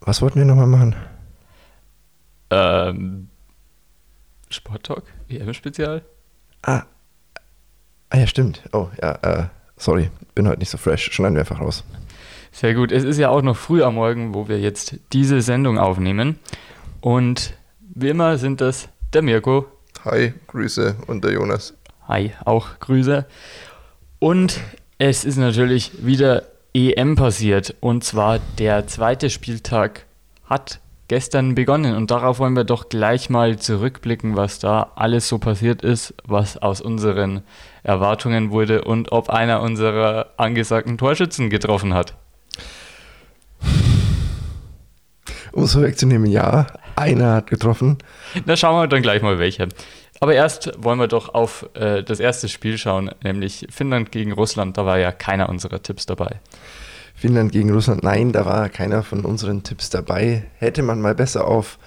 Was wollten wir nochmal machen? Ähm, Sport Talk, EM-Spezial. Ah. Ah ja, stimmt. Oh, ja, äh, sorry, bin heute nicht so fresh. Schneiden wir einfach raus. Sehr gut. Es ist ja auch noch früh am Morgen, wo wir jetzt diese Sendung aufnehmen. Und wie immer sind das der Mirko. Hi, Grüße und der Jonas. Hi, auch Grüße. Und es ist natürlich wieder EM passiert. Und zwar der zweite Spieltag hat gestern begonnen. Und darauf wollen wir doch gleich mal zurückblicken, was da alles so passiert ist, was aus unseren Erwartungen wurde und ob einer unserer angesagten Torschützen getroffen hat. Um es vorwegzunehmen, ja, einer hat getroffen. Da schauen wir dann gleich mal welche. Aber erst wollen wir doch auf äh, das erste Spiel schauen, nämlich Finnland gegen Russland. Da war ja keiner unserer Tipps dabei. Finnland gegen Russland, nein, da war keiner von unseren Tipps dabei. Hätte man mal besser auf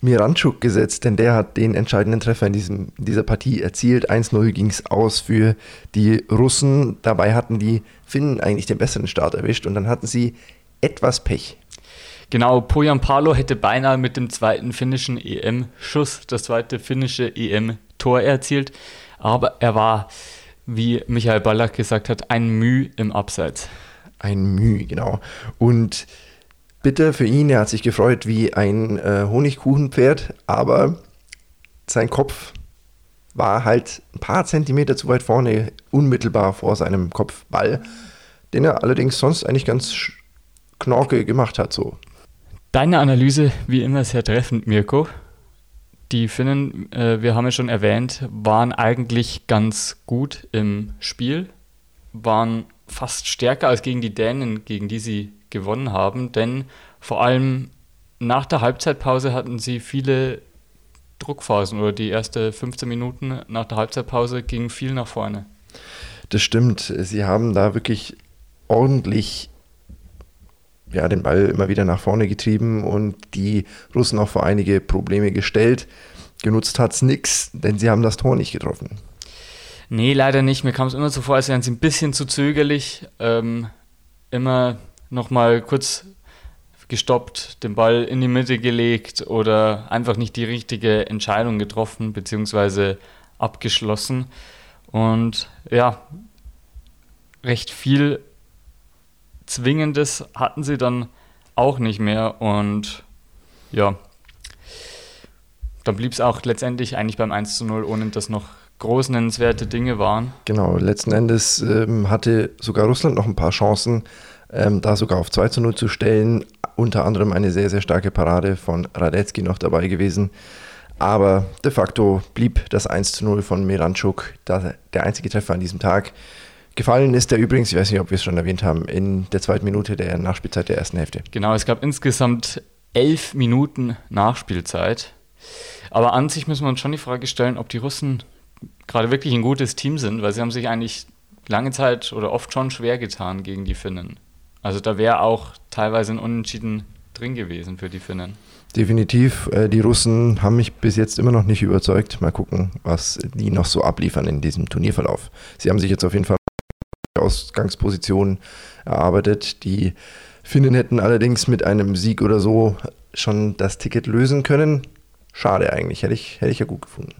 Miranchuk gesetzt, denn der hat den entscheidenden Treffer in, diesem, in dieser Partie erzielt. 1-0 ging es aus für die Russen. Dabei hatten die Finnen eigentlich den besseren Start erwischt und dann hatten sie etwas Pech. Genau, Pojan Palo hätte beinahe mit dem zweiten finnischen EM-Schuss das zweite finnische EM-Tor erzielt, aber er war, wie Michael Ballack gesagt hat, ein Müh im Abseits. Ein Müh, genau. Und bitte für ihn, er hat sich gefreut wie ein äh, Honigkuchenpferd, aber sein Kopf war halt ein paar Zentimeter zu weit vorne, unmittelbar vor seinem Kopfball, den er allerdings sonst eigentlich ganz knorke gemacht hat. So. Deine Analyse, wie immer, sehr treffend, Mirko. Die Finnen, äh, wir haben ja schon erwähnt, waren eigentlich ganz gut im Spiel, waren fast stärker als gegen die Dänen, gegen die sie gewonnen haben, denn vor allem nach der Halbzeitpause hatten sie viele Druckphasen oder die ersten 15 Minuten nach der Halbzeitpause gingen viel nach vorne. Das stimmt, sie haben da wirklich ordentlich ja, den Ball immer wieder nach vorne getrieben und die Russen auch vor einige Probleme gestellt. Genutzt hat es nichts, denn sie haben das Tor nicht getroffen. Nee, leider nicht. Mir kam es immer so vor, als wären sie ein bisschen zu zögerlich. Ähm, immer nochmal kurz gestoppt, den Ball in die Mitte gelegt oder einfach nicht die richtige Entscheidung getroffen bzw. abgeschlossen. Und ja, recht viel Zwingendes hatten sie dann auch nicht mehr. Und ja, dann blieb es auch letztendlich eigentlich beim 1 zu 0, ohne dass noch groß nennenswerte Dinge waren. Genau, letzten Endes ähm, hatte sogar Russland noch ein paar Chancen, ähm, da sogar auf 2 zu 0 zu stellen. Unter anderem eine sehr, sehr starke Parade von Radetzky noch dabei gewesen. Aber de facto blieb das 1 zu 0 von Miranchuk der einzige Treffer an diesem Tag. Gefallen ist der übrigens, ich weiß nicht, ob wir es schon erwähnt haben, in der zweiten Minute der Nachspielzeit der ersten Hälfte. Genau, es gab insgesamt elf Minuten Nachspielzeit. Aber an sich müssen wir uns schon die Frage stellen, ob die Russen gerade wirklich ein gutes Team sind, weil sie haben sich eigentlich lange Zeit oder oft schon schwer getan gegen die Finnen. Also da wäre auch teilweise ein Unentschieden drin gewesen für die Finnen. Definitiv. Äh, die Russen haben mich bis jetzt immer noch nicht überzeugt. Mal gucken, was die noch so abliefern in diesem Turnierverlauf. Sie haben sich jetzt auf jeden Fall Ausgangsposition erarbeitet. Die Finnen hätten allerdings mit einem Sieg oder so schon das Ticket lösen können. Schade eigentlich, hätte ich, hätte ich ja gut gefunden.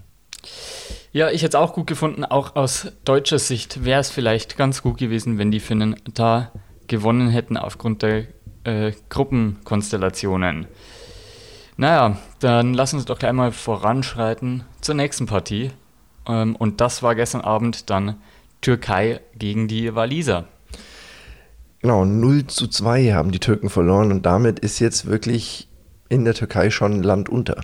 Ja, ich hätte es auch gut gefunden. Auch aus deutscher Sicht wäre es vielleicht ganz gut gewesen, wenn die Finnen da gewonnen hätten aufgrund der äh, Gruppenkonstellationen. Naja, dann lassen Sie doch gleich mal voranschreiten zur nächsten Partie. Ähm, und das war gestern Abend dann Türkei gegen die Waliser. Genau, 0 zu 2 haben die Türken verloren und damit ist jetzt wirklich in der Türkei schon Land unter.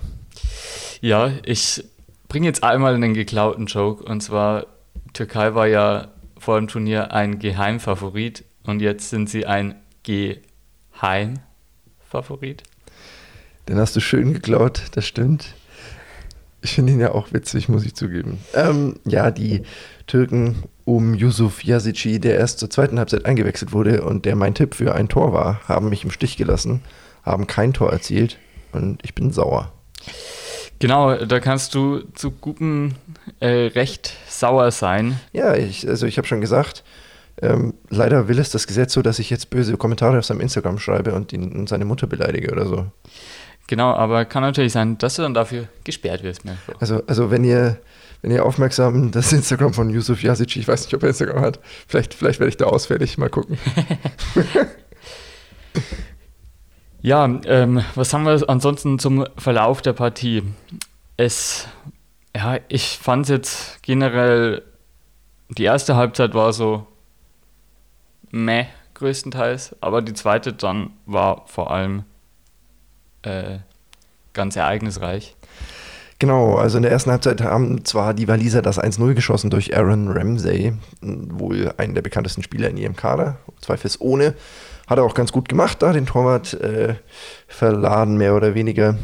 Ja, ich bringe jetzt einmal einen geklauten Joke und zwar Türkei war ja vor dem Turnier ein Geheimfavorit und jetzt sind sie ein Geheimfavorit. Den hast du schön geklaut, das stimmt. Ich finde ihn ja auch witzig, muss ich zugeben. Ähm, ja, die Türken um Yusuf Yazici, der erst zur zweiten Halbzeit eingewechselt wurde und der mein Tipp für ein Tor war, haben mich im Stich gelassen, haben kein Tor erzielt und ich bin sauer. Genau, da kannst du zu gutem äh, Recht sauer sein. Ja, ich, also ich habe schon gesagt, Ähm, leider will es das Gesetz so, dass ich jetzt böse Kommentare auf seinem Instagram schreibe und ihn und seine Mutter beleidige oder so. Genau, aber kann natürlich sein, dass du dann dafür gesperrt wirst. Mirko. Also, also wenn ihr, wenn ihr aufmerksam das Instagram von Yusuf Yasic, ich weiß nicht, ob er Instagram hat, vielleicht, vielleicht werde ich da ausfällig, mal gucken. Ja, ähm, was haben wir ansonsten zum Verlauf der Partie? Es, ja, ich fand jetzt generell, die erste Halbzeit war so meh größtenteils, aber die zweite dann war vor allem äh, ganz ereignisreich. Genau, also in der ersten Halbzeit haben zwar die Waliser das 1-0 geschossen durch Aaron Ramsey, wohl einen der bekanntesten Spieler in ihrem Kader, zweifelsohne. Hat er auch ganz gut gemacht, da den Torwart äh, verladen, mehr oder weniger.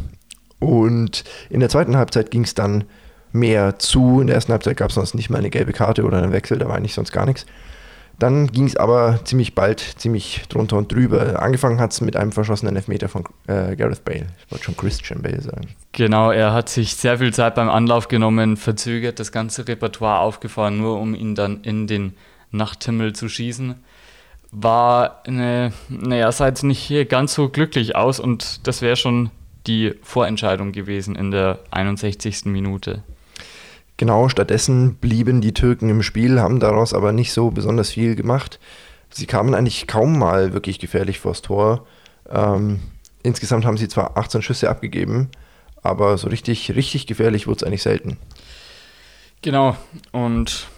Und in der zweiten Halbzeit ging es dann mehr zu. In der ersten Halbzeit gab es sonst nicht mal eine gelbe Karte oder einen Wechsel, da war eigentlich sonst gar nichts. Dann ging es aber ziemlich bald, ziemlich drunter und drüber. Angefangen hat es mit einem verschossenen Elfmeter von äh, Gareth Bale. Ich wollte schon Christian Bale sagen. Genau, er hat sich sehr viel Zeit beim Anlauf genommen, verzögert das ganze Repertoire aufgefahren, nur um ihn dann in den Nachthimmel zu schießen. War, eine, naja, sah jetzt nicht hier ganz so glücklich aus und das wäre schon die Vorentscheidung gewesen in der 61. Minute. Genau, stattdessen blieben die Türken im Spiel, haben daraus aber nicht so besonders viel gemacht. Sie kamen eigentlich kaum mal wirklich gefährlich vors Tor. Ähm, insgesamt haben sie zwar 18 Schüsse abgegeben, aber so richtig, richtig gefährlich wurde es eigentlich selten. Genau, und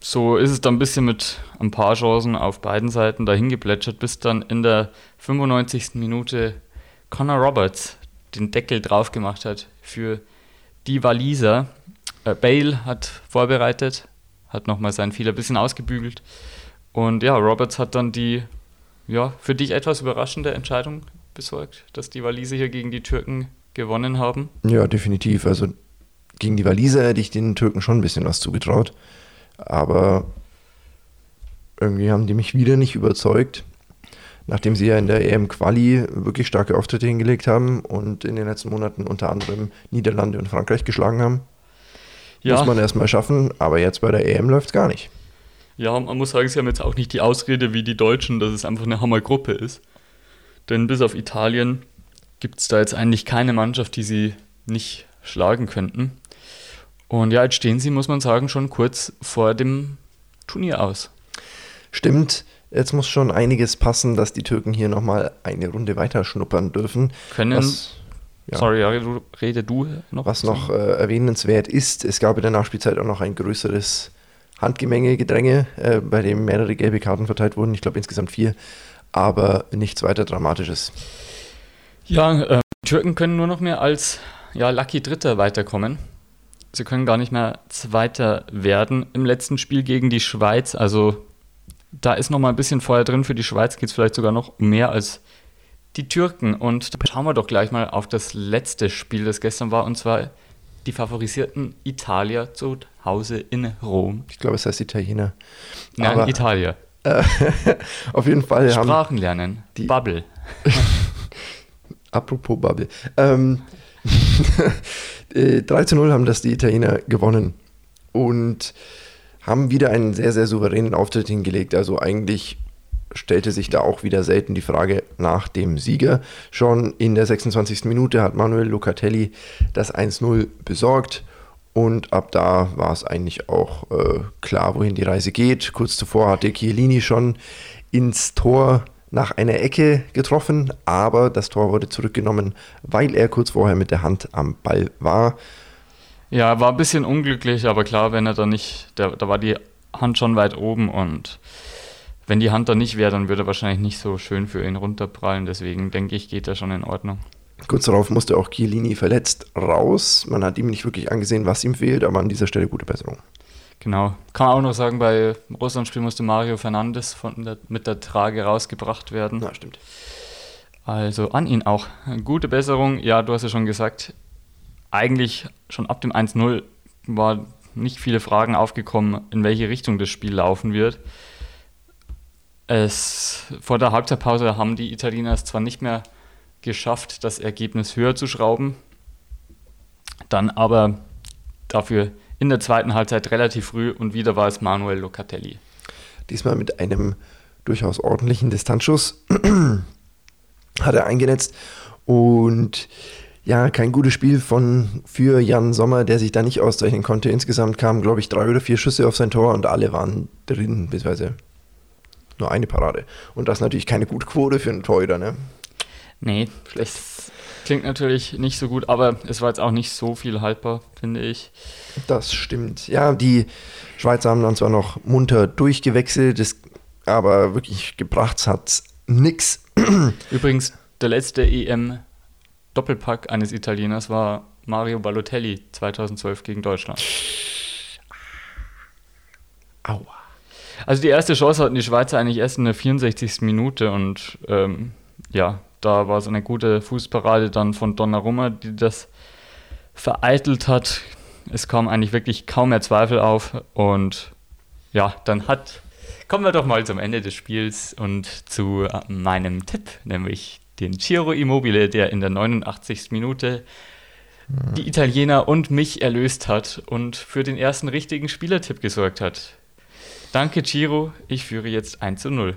so ist es dann ein bisschen mit ein paar Chancen auf beiden Seiten dahin geplätschert, bis dann in der 95. Minute Connor Roberts den Deckel drauf gemacht hat für die Waliser. Äh, Bale hat vorbereitet, hat nochmal seinen Fehler ein bisschen ausgebügelt. Und ja, Roberts hat dann die, ja, für dich etwas überraschende Entscheidung besorgt, dass die Waliser hier gegen die Türken gewonnen haben. Ja, definitiv. Also gegen die Waliser hätte ich den Türken schon ein bisschen was zugetraut. Aber irgendwie haben die mich wieder nicht überzeugt. Nachdem sie ja in der EM-Quali wirklich starke Auftritte hingelegt haben und in den letzten Monaten unter anderem Niederlande und Frankreich geschlagen haben. Ja. Muss man erstmal schaffen, aber jetzt bei der EM läuft es gar nicht. Ja, man muss sagen, sie haben jetzt auch nicht die Ausrede wie die Deutschen, dass es einfach eine Hammergruppe ist. Denn bis auf Italien gibt es da jetzt eigentlich keine Mannschaft, die sie nicht schlagen könnten. Und ja, jetzt stehen sie, muss man sagen, schon kurz vor dem Turnier aus. Stimmt, jetzt muss schon einiges passen, dass die Türken hier nochmal eine Runde weiter schnuppern dürfen. Können, was, ja. Sorry, rede du noch. Was noch äh, erwähnenswert ist, es gab in der Nachspielzeit auch noch ein größeres Handgemenge, Gedränge, äh, bei dem mehrere gelbe Karten verteilt wurden. Ich glaube insgesamt vier, aber nichts weiter Dramatisches. Ja, äh, Türken können nur noch mehr als ja, Lucky Dritter weiterkommen. Sie können gar nicht mehr Zweiter werden. Im letzten Spiel gegen die Schweiz, also da ist noch mal ein bisschen Feuer drin. Für die Schweiz geht es vielleicht sogar noch mehr als die Türken. Und da schauen wir doch gleich mal auf das letzte Spiel, das gestern war, und zwar die favorisierten Italier zu Hause in Rom. Ich glaube, es heißt Italiener. Nein, Aber, Italier. Äh, auf jeden Fall Sprachen lernen. Die Bubble. Apropos Bubble. Ähm, 3 äh, zu 0 haben das die Italiener gewonnen. Und haben wieder einen sehr, sehr souveränen Auftritt hingelegt. Also eigentlich stellte sich da auch wieder selten die Frage nach dem Sieger. Schon in der 26. Minute hat Manuel Locatelli das 1-0 besorgt und ab da war es eigentlich auch äh, klar, wohin die Reise geht. Kurz zuvor hatte Chiellini schon ins Tor nach einer Ecke getroffen, aber das Tor wurde zurückgenommen, weil er kurz vorher mit der Hand am Ball war. Ja, war ein bisschen unglücklich, aber klar, wenn er da nicht, da, da war die Hand schon weit oben und wenn die Hand da nicht wäre, dann würde er wahrscheinlich nicht so schön für ihn runterprallen. Deswegen denke ich, geht er schon in Ordnung. Kurz darauf musste auch Chiellini verletzt raus. Man hat ihm nicht wirklich angesehen, was ihm fehlt, aber an dieser Stelle gute Besserung. Genau. Kann man auch noch sagen, bei Russland-Spiel musste Mario Fernandes von der, mit der Trage rausgebracht werden. Ja, stimmt. Also an ihn auch. Gute Besserung. Ja, du hast ja schon gesagt, eigentlich schon ab dem 1-0 war nicht viele Fragen aufgekommen, in welche Richtung das Spiel laufen wird. Es, vor der Halbzeitpause haben die Italiener es zwar nicht mehr geschafft, das Ergebnis höher zu schrauben, dann aber dafür in der zweiten Halbzeit relativ früh und wieder war es Manuel Locatelli. Diesmal mit einem durchaus ordentlichen Distanzschuss hat er eingenetzt. Und ja, kein gutes Spiel von für Jan Sommer, der sich da nicht auszeichnen konnte. Insgesamt kamen, glaube ich, drei oder vier Schüsse auf sein Tor und alle waren drin, beziehungsweise nur eine Parade. Und das ist natürlich keine gute Quote für einen Torhüter, ne? Nee, schlecht. Klingt natürlich nicht so gut, aber es war jetzt auch nicht so viel haltbar, finde ich. Das stimmt. Ja, die Schweizer haben dann zwar noch munter durchgewechselt, das, aber wirklich gebracht hat nix. Übrigens, der letzte EM-Doppelpack eines Italieners war Mario Balotelli 2012 gegen Deutschland. Aua. Also die erste Chance hatten die Schweizer eigentlich erst in der 64. Minute und ähm, ja, da war so eine gute Fußparade dann von Donnarumma, die das vereitelt hat. Es kam eigentlich wirklich kaum mehr Zweifel auf und ja, dann hat kommen wir doch mal zum Ende des Spiels und zu meinem Tipp, nämlich den Ciro Immobile, der in der 89. Minute die Italiener und mich erlöst hat und für den ersten richtigen Spielertipp gesorgt hat. Danke, Ciro. Ich führe jetzt 1 zu 0.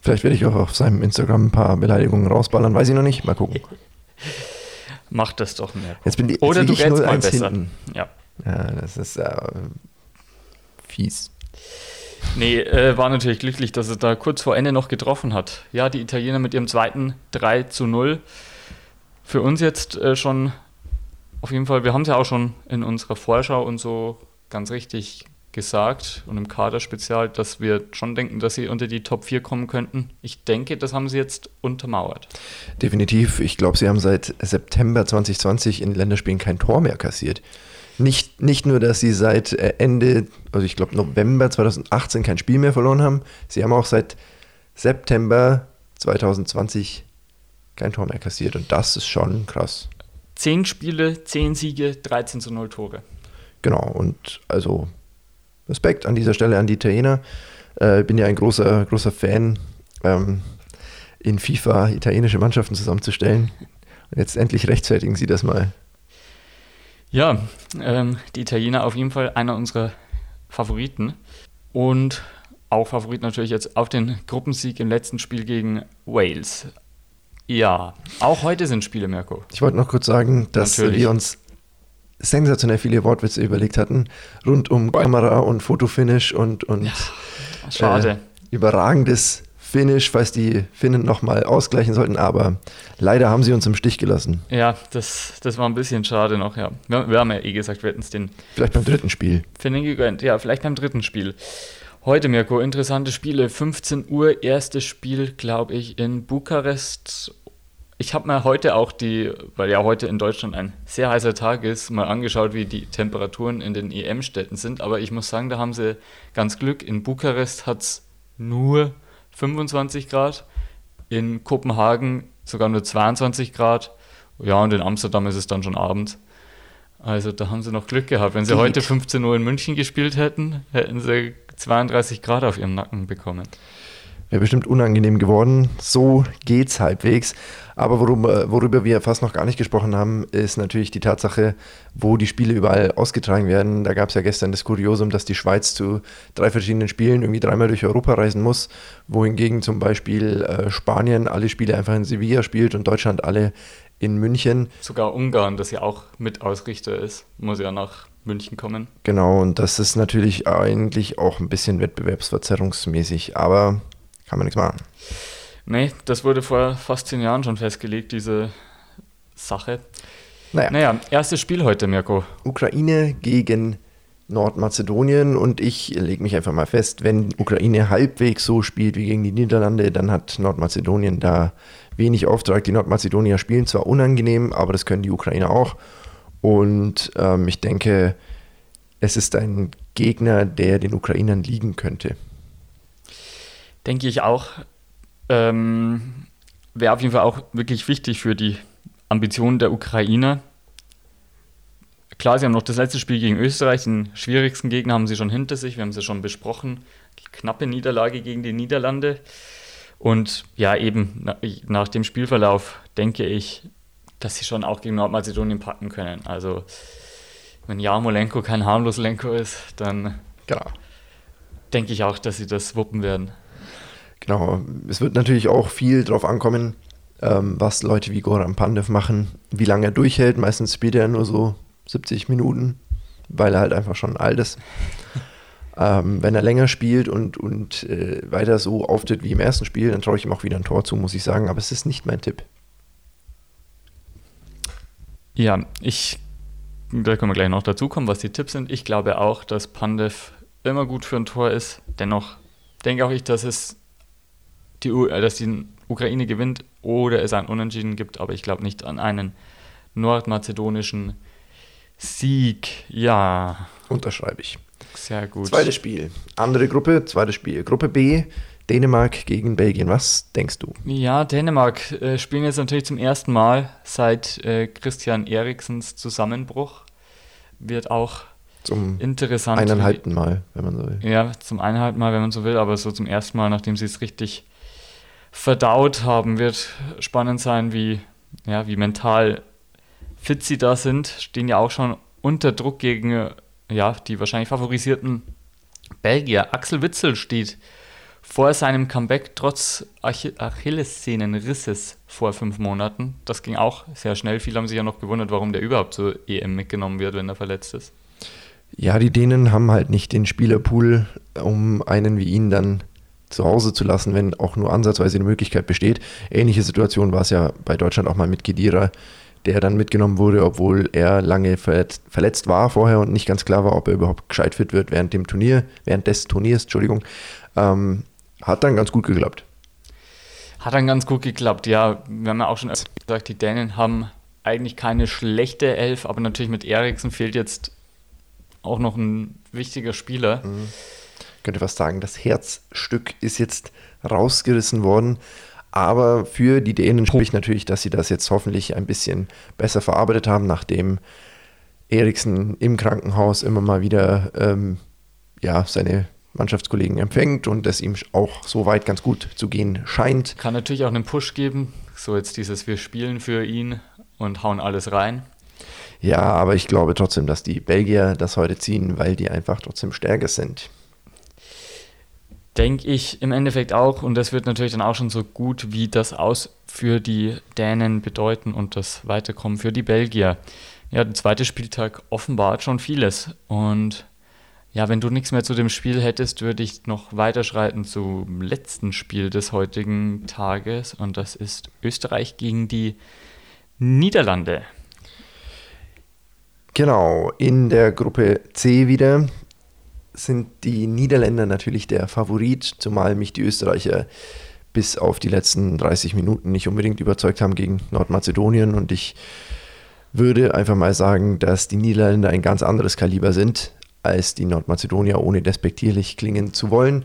Vielleicht werde ich auch auf seinem Instagram ein paar Beleidigungen rausballern, weiß ich noch nicht. Mal gucken. Mach das doch mehr. Jetzt bin die, Oder jetzt du lieg ich rätst mal 0-1 besser. hinten. Ja. Ja, das ist äh, fies. Nee, äh, war natürlich glücklich, dass er da kurz vor Ende noch getroffen hat. Ja, die Italiener mit ihrem zweiten 3 zu 0. Für uns jetzt äh, schon auf jeden Fall, wir haben es ja auch schon in unserer Vorschau und so ganz richtig gesagt und im Kader-Spezial, dass wir schon denken, dass sie unter die Top 4 kommen könnten. Ich denke, das haben sie jetzt untermauert. Definitiv. Ich glaube, sie haben seit September 2020 in Länderspielen kein Tor mehr kassiert. Nicht, nicht nur, dass sie seit äh, Ende, also ich glaube November 2018 kein Spiel mehr verloren haben, sie haben auch seit September 2020 kein Tor mehr kassiert und das ist schon krass. 10 Spiele, 10 Siege, 13 zu 0 Tore. Genau, und also Respekt an dieser Stelle an die Italiener. Äh, bin ja ein großer, großer Fan, ähm, in FIFA italienische Mannschaften zusammenzustellen. Und jetzt endlich rechtfertigen sie das mal. Ja, ähm, die Italiener auf jeden Fall einer unserer Favoriten. Und auch Favorit natürlich jetzt auf den Gruppensieg im letzten Spiel gegen Wales. Ja, auch heute sind Spiele, Mirko. Ich wollte noch kurz sagen, dass Natürlich. wir uns sensationell viele Wortwitze überlegt hatten, rund um Kamera und Fotofinish und, und Schade. äh, überragendes Finish, falls die Finnen nochmal ausgleichen sollten, aber leider haben sie uns im Stich gelassen. Ja, das, das war ein bisschen schade noch, ja. Wir, wir haben ja eh gesagt, wir hätten es den Vielleicht beim dritten Spiel. Finnen gegönnt. Ja, vielleicht beim dritten Spiel. Heute, Mirko, interessante Spiele. 15 Uhr, erstes Spiel, glaube ich, in Bukarest. Ich habe mir heute auch die, weil ja heute in Deutschland ein sehr heißer Tag ist, mal angeschaut, wie die Temperaturen in den EM-Städten sind. Aber ich muss sagen, da haben sie ganz Glück. In Bukarest hat es nur 25 Grad, in Kopenhagen sogar nur 22 Grad. Ja, und in Amsterdam ist es dann schon abends. Also da haben sie noch Glück gehabt. Wenn sie heute 15 Uhr in München gespielt hätten, hätten sie 32 Grad auf ihrem Nacken bekommen. Wäre bestimmt unangenehm geworden. So geht's halbwegs. Aber worüber, worüber wir fast noch gar nicht gesprochen haben, ist natürlich die Tatsache, wo die Spiele überall ausgetragen werden. Da gab es ja gestern das Kuriosum, dass die Schweiz zu drei verschiedenen Spielen irgendwie dreimal durch Europa reisen muss, wohingegen zum Beispiel äh, Spanien alle Spiele einfach in Sevilla spielt und Deutschland alle in München. Sogar Ungarn, das ja auch mit Ausrichter ist, muss ja nach München kommen. Genau, und das ist natürlich eigentlich auch ein bisschen wettbewerbsverzerrungsmäßig, aber kann man nichts machen. Nee, das wurde vor fast zehn Jahren schon festgelegt, diese Sache. Naja. Naja, erstes Spiel heute, Mirko. Ukraine gegen Nordmazedonien und ich lege mich einfach mal fest, wenn Ukraine halbwegs so spielt wie gegen die Niederlande, dann hat Nordmazedonien da wenig Auftrag. Die Nordmazedonier spielen zwar unangenehm, aber das können die Ukrainer auch. Und ähm, ich denke, es ist ein Gegner, der den Ukrainern liegen könnte. Denke ich auch. Ähm, Wäre auf jeden Fall auch wirklich wichtig für die Ambitionen der Ukrainer. Klar, sie haben noch das letzte Spiel gegen Österreich, den schwierigsten Gegner haben sie schon hinter sich, wir haben sie schon besprochen. Knappe Niederlage gegen die Niederlande. Und ja, eben na, nach dem Spielverlauf denke ich, dass sie schon auch gegen Nordmazedonien packen können. Also, wenn Jarmolenko kein harmlos Lenko ist, dann Genau. denke ich auch, dass sie das wuppen werden. Genau, es wird natürlich auch viel drauf ankommen, ähm, was Leute wie Goran Pandev machen, wie lange er durchhält. Meistens spielt er nur so 70 Minuten, weil er halt einfach schon alt ist. ähm, wenn er länger spielt und, und äh, weiter so auftritt wie im ersten Spiel, dann traue ich ihm auch wieder ein Tor zu, muss ich sagen. Aber es ist nicht mein Tipp. Ja, ich, da können wir gleich noch dazu kommen, was die Tipps sind. Ich glaube auch, dass Pandev immer gut für ein Tor ist. Dennoch denke auch ich, dass es die, äh, dass die Ukraine gewinnt oder es ein Unentschieden gibt, aber ich glaube nicht an einen nordmazedonischen Sieg. Ja. Unterschreibe ich. Sehr gut. Zweites Spiel. Andere Gruppe, zweites Spiel. Gruppe B, Dänemark gegen Belgien. Was denkst du? Ja, Dänemark äh, spielen jetzt natürlich zum ersten Mal seit äh, Christian Eriksens Zusammenbruch. Wird auch zum interessant. Eineinhalbten Mal, wenn man so will. Ja, zum eineinhalbten Mal, wenn man so will, aber so zum ersten Mal, nachdem sie es richtig verdaut haben, wird spannend sein, wie, ja, wie mental fit sie da sind. Stehen ja auch schon unter Druck gegen ja, die wahrscheinlich favorisierten Belgier. Axel Witzel steht vor seinem Comeback trotz Ach Achillessehnenrisses vor fünf Monaten. Das ging auch sehr schnell. Viele haben sich ja noch gewundert, warum der überhaupt zur EM mitgenommen wird, wenn er verletzt ist. Ja, die Dänen haben halt nicht den Spielerpool, um einen wie ihn dann zu Hause zu lassen, wenn auch nur ansatzweise eine Möglichkeit besteht. Ähnliche Situation war es ja bei Deutschland auch mal mit Kedira, der dann mitgenommen wurde, obwohl er lange verletzt war vorher und nicht ganz klar war, ob er überhaupt gescheit fit wird während dem Turnier, während des Turniers, Entschuldigung. Ähm, hat dann ganz gut geklappt. Hat dann ganz gut geklappt, ja. Wir haben ja auch schon gesagt, die Dänen haben eigentlich keine schlechte Elf, aber natürlich mit Eriksen fehlt jetzt auch noch ein wichtiger Spieler. Mhm. Ich könnte fast sagen, das Herzstück ist jetzt rausgerissen worden. Aber für die Dänen spricht natürlich, dass sie das jetzt hoffentlich ein bisschen besser verarbeitet haben, nachdem Eriksen im Krankenhaus immer mal wieder ähm, ja, seine Mannschaftskollegen empfängt und es ihm auch so weit ganz gut zu gehen scheint. Kann natürlich auch einen Push geben, so jetzt dieses Wir spielen für ihn und hauen alles rein. Ja, aber ich glaube trotzdem, dass die Belgier das heute ziehen, weil die einfach trotzdem stärker sind. Denke ich im Endeffekt auch und das wird natürlich dann auch schon so gut wie das aus für die Dänen bedeuten und das Weiterkommen für die Belgier. Ja, der zweite Spieltag offenbart schon vieles und ja, wenn du nichts mehr zu dem Spiel hättest, würde ich noch weiterschreiten zum letzten Spiel des heutigen Tages und das ist Österreich gegen die Niederlande. Genau, in der Gruppe C wieder sind die Niederländer natürlich der Favorit, zumal mich die Österreicher bis auf die letzten 30 Minuten nicht unbedingt überzeugt haben gegen Nordmazedonien. Und ich würde einfach mal sagen, dass die Niederländer ein ganz anderes Kaliber sind als die Nordmazedonier, ohne despektierlich klingen zu wollen.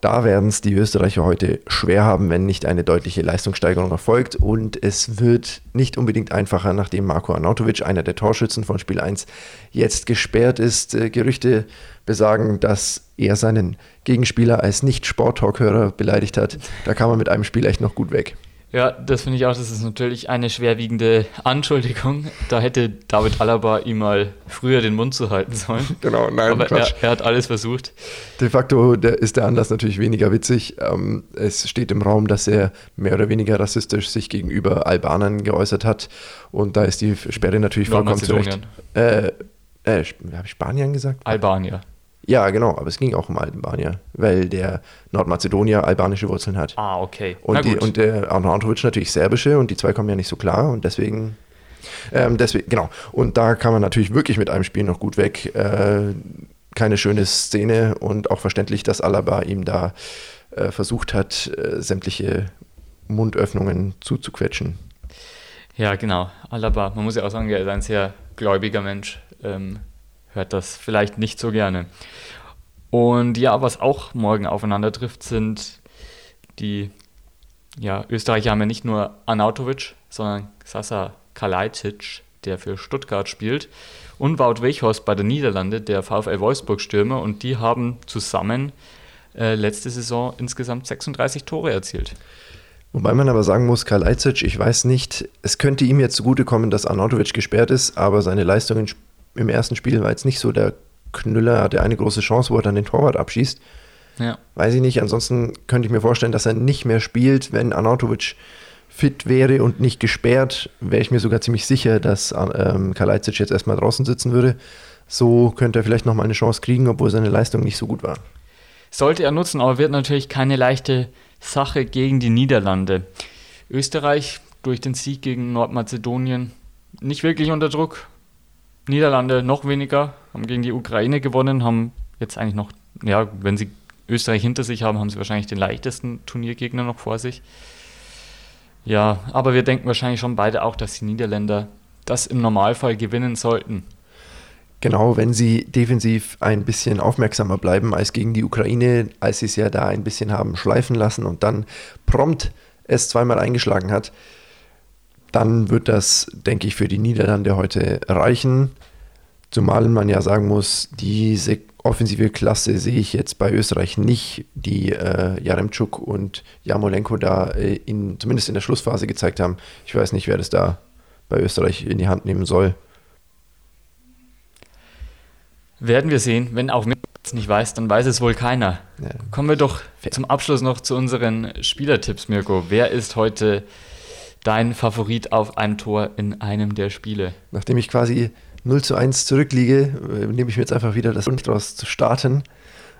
Da werden es die Österreicher heute schwer haben, wenn nicht eine deutliche Leistungssteigerung erfolgt. Und es wird nicht unbedingt einfacher, nachdem Marco Arnautovic, einer der Torschützen von Spiel 1, jetzt gesperrt ist. Äh, Gerüchte besagen, dass er seinen Gegenspieler als Nicht-Sport-Talk-Hörer beleidigt hat. Da kam man mit einem Spiel echt noch gut weg. Ja, das finde ich auch, das ist natürlich eine schwerwiegende Anschuldigung. Da hätte David Alaba ihm mal früher den Mund zu halten sollen. Genau, nein, Aber er, er, hat alles versucht. De facto ist der Anlass natürlich weniger witzig. Ähm, es steht im Raum, dass er mehr oder weniger rassistisch sich gegenüber Albanern geäußert hat. Und da ist die Sperre natürlich vollkommen zurecht. Äh, äh, habe ich Spanien gesagt? Albanier. Ja, genau, aber es ging auch um Albanier, weil der Nordmazedonier albanische Wurzeln hat. Ah, okay. Und, die, und der Arnautovic natürlich serbische und die zwei kommen ja nicht so klar und deswegen, ähm, deswegen, genau. Und da kann man natürlich wirklich mit einem Spiel noch gut weg. Äh, keine schöne Szene und auch verständlich, dass Alaba ihm da äh, versucht hat, äh, sämtliche Mundöffnungen zuzuquetschen. Ja, genau. Alaba, man muss ja auch sagen, er ist ein sehr gläubiger Mensch. Ähm, hört das vielleicht nicht so gerne. Und ja, was auch morgen aufeinander trifft, sind die ja, Österreicher haben ja nicht nur Arnautovic, sondern Sasa Kalajdzic, der für Stuttgart spielt, und Wout Weghorst bei der Niederlande, der VfL Wolfsburg-Stürmer, und die haben zusammen äh, letzte Saison insgesamt 36 Tore erzielt. Wobei man aber sagen muss, Kalajdzic, ich weiß nicht, es könnte ihm jetzt zugutekommen, dass Arnautovic gesperrt ist, aber seine Leistungen im ersten Spiel war jetzt nicht so der Knüller hatte eine große Chance, wo er dann den Torwart abschießt. Ja. Weiß ich nicht. Ansonsten könnte ich mir vorstellen, dass er nicht mehr spielt, wenn Arnautovic fit wäre und nicht gesperrt, wäre ich mir sogar ziemlich sicher, dass ähm, Kalajdzic jetzt erstmal draußen sitzen würde. So könnte er vielleicht nochmal eine Chance kriegen, obwohl seine Leistung nicht so gut war. Sollte er nutzen, aber wird natürlich keine leichte Sache gegen die Niederlande. Österreich durch den Sieg gegen Nordmazedonien nicht wirklich unter Druck. Niederlande noch weniger, haben gegen die Ukraine gewonnen, haben jetzt eigentlich noch, ja, wenn sie Österreich hinter sich haben, haben sie wahrscheinlich den leichtesten Turniergegner noch vor sich. Ja, aber wir denken wahrscheinlich schon beide auch, dass die Niederländer das im Normalfall gewinnen sollten. Genau, wenn sie defensiv ein bisschen aufmerksamer bleiben als gegen die Ukraine, als sie es ja da ein bisschen haben schleifen lassen und dann prompt es zweimal eingeschlagen hat, dann wird das, denke ich, für die Niederlande heute reichen. Zumal man ja sagen muss, diese offensive Klasse sehe ich jetzt bei Österreich nicht, die äh, Jaremczuk und Jamolenko da äh, in, zumindest in der Schlussphase gezeigt haben. Ich weiß nicht, wer das da bei Österreich in die Hand nehmen soll. Werden wir sehen. Wenn auch Mirko es nicht weiß, dann weiß es wohl keiner. Ja. Kommen wir doch zum Abschluss noch zu unseren Spielertipps, Mirko. Wer ist heute dein Favorit auf ein Tor in einem der Spiele? Nachdem ich quasi 0 zu 1 zurückliege, äh, nehme ich mir jetzt einfach wieder das Grund daraus zu starten.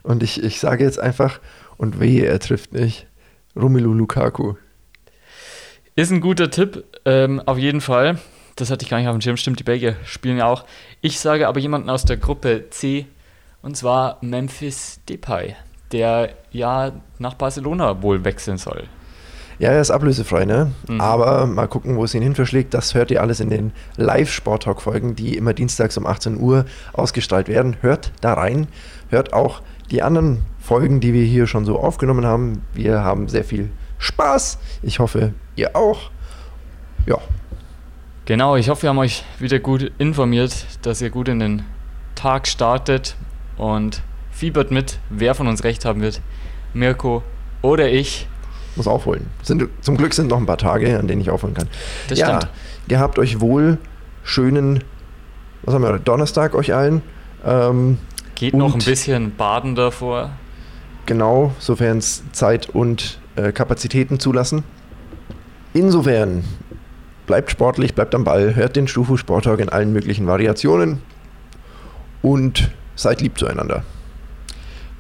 Und ich, ich sage jetzt einfach, und wehe, er trifft nicht, Romelu Lukaku. Ist ein guter Tipp, ähm, auf jeden Fall. Das hatte ich gar nicht auf dem Schirm, stimmt, die Belgier spielen ja auch. Ich sage aber jemanden aus der Gruppe C, und zwar Memphis Depay, der ja nach Barcelona wohl wechseln soll. Ja, er ist ablösefrei, ne? Mhm. Aber mal gucken, wo es ihn hin verschlägt. Das hört ihr alles in den Live-Sport-Talk-Folgen, die immer dienstags um 18 Uhr ausgestrahlt werden. Hört da rein. Hört auch die anderen Folgen, die wir hier schon so aufgenommen haben. Wir haben sehr viel Spaß. Ich hoffe, ihr auch. Ja, Genau, ich hoffe, wir haben euch wieder gut informiert, dass ihr gut in den Tag startet und fiebert mit, wer von uns recht haben wird. Mirko oder ich. Muss aufholen. Sind, zum Glück sind noch ein paar Tage, an denen ich aufholen kann. Das ja, stimmt. Ihr habt euch wohl schönen, was haben wir, Donnerstag euch allen. Ähm, Geht noch ein bisschen baden davor. Genau, sofern es Zeit und äh, Kapazitäten zulassen. Insofern bleibt sportlich, bleibt am Ball, hört den Stufu Sporttag in allen möglichen Variationen und seid lieb zueinander.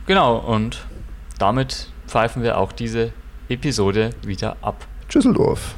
Genau, und damit pfeifen wir auch diese Episode wieder ab. Tschüsseldorf.